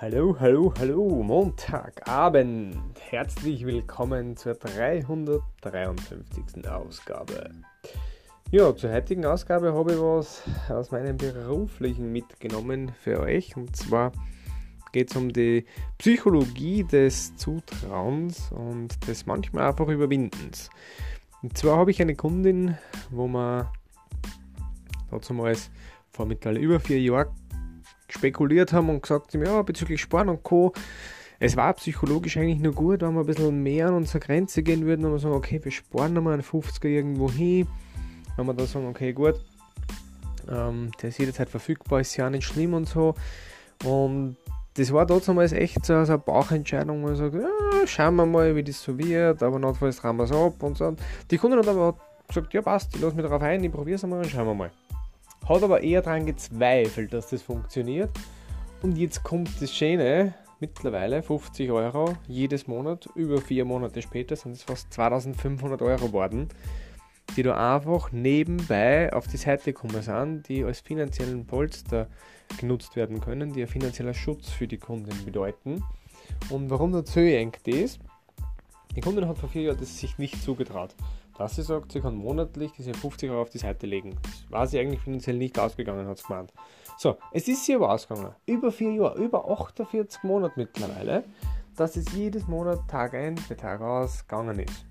Hallo, hallo, hallo, Montagabend. Herzlich willkommen zur 353. Ausgabe. Ja, zur heutigen Ausgabe habe ich was aus meinem beruflichen mitgenommen für euch. Und zwar geht es um die Psychologie des Zutrauens und des manchmal einfach Überwindens. Und zwar habe ich eine Kundin, wo man dazu mal vor mittlerweile über vier Jahren spekuliert haben und gesagt haben, ja, bezüglich Sport und Co. Es war psychologisch eigentlich nur gut, wenn wir ein bisschen mehr an unsere Grenze gehen würden und wir sagen, okay, wir sparen nochmal einen 50er irgendwo hin. Wenn wir dann sagen, okay, gut, ähm, der ist jederzeit verfügbar, ist ja nicht schlimm und so. Und das war damals echt so eine Bauchentscheidung, wo ich sage, ja, schauen wir mal, wie das so wird, aber notfalls tragen wir es ab und so. Die Kunden hat aber gesagt, ja passt, ich lasse mich darauf ein, ich probiere es einmal und schauen wir mal. Hat aber eher daran gezweifelt, dass das funktioniert. Und jetzt kommt das Schöne, mittlerweile 50 Euro jedes Monat, über vier Monate später sind es fast 2500 Euro geworden, die da einfach nebenbei auf die Seite gekommen sind, die als finanziellen Polster genutzt werden können, die ein finanzieller Schutz für die Kunden bedeuten. Und warum erzähle ich das? Die Kundin hat vor vier Jahren das sich nicht zugetraut dass sie sagt, sie kann monatlich diese 50 Euro auf die Seite legen. Das war sie eigentlich finanziell nicht ausgegangen, hat sie gemeint. So, es ist sie aber ausgegangen. Über vier Jahre, über 48 Monate mittlerweile, dass es jedes Monat Tag ein, Tag aus gegangen ist.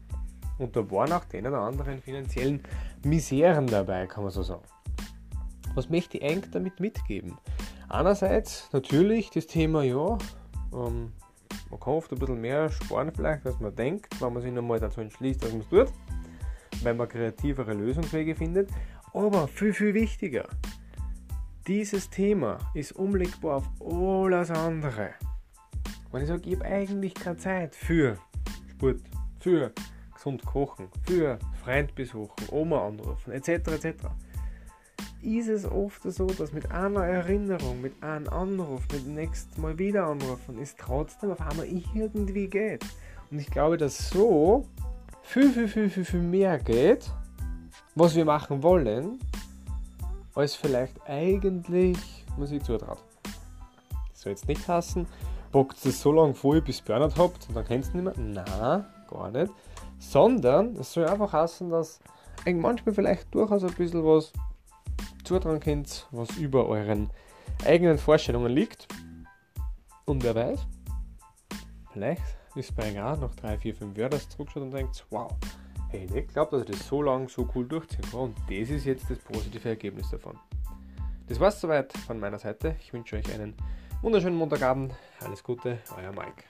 Und da waren auch den oder anderen finanziellen Miseren dabei, kann man so sagen. Was möchte ich eigentlich damit mitgeben? Einerseits natürlich das Thema, ja, ähm, man kann oft ein bisschen mehr sparen vielleicht, als man denkt, wenn man sich nochmal dazu entschließt, dass man es tut weil man kreativere Lösungswege findet. Aber viel, viel wichtiger, dieses Thema ist umlegbar auf alles andere. Wenn ich sage, ich habe eigentlich keine Zeit für Sport, für gesund kochen, für Freund besuchen, Oma anrufen, etc. etc. Ist es oft so, dass mit einer Erinnerung, mit einem Anruf, mit dem nächsten Mal wieder anrufen, es trotzdem auf einmal irgendwie geht. Und ich glaube, dass so viel, viel, viel, viel, viel mehr geht, was wir machen wollen, als vielleicht eigentlich man sich zutraut. Das soll jetzt nicht hassen, bockt es so lange vor, bis ihr Burnout habt und dann kennst du nicht mehr. Nein, gar nicht. Sondern es soll einfach hassen, dass ihr manchmal vielleicht durchaus ein bisschen was zutrauen könnt, was über euren eigenen Vorstellungen liegt. Und wer weiß, vielleicht ist bei auch nach 3, 4, 5 Jahren das zurückschaut und denkt, wow, hey, ich nicht dass ich das so lange so cool durchziehen kann. Und das ist jetzt das positive Ergebnis davon. Das war's soweit von meiner Seite. Ich wünsche euch einen wunderschönen Montagabend. Alles Gute, euer Mike.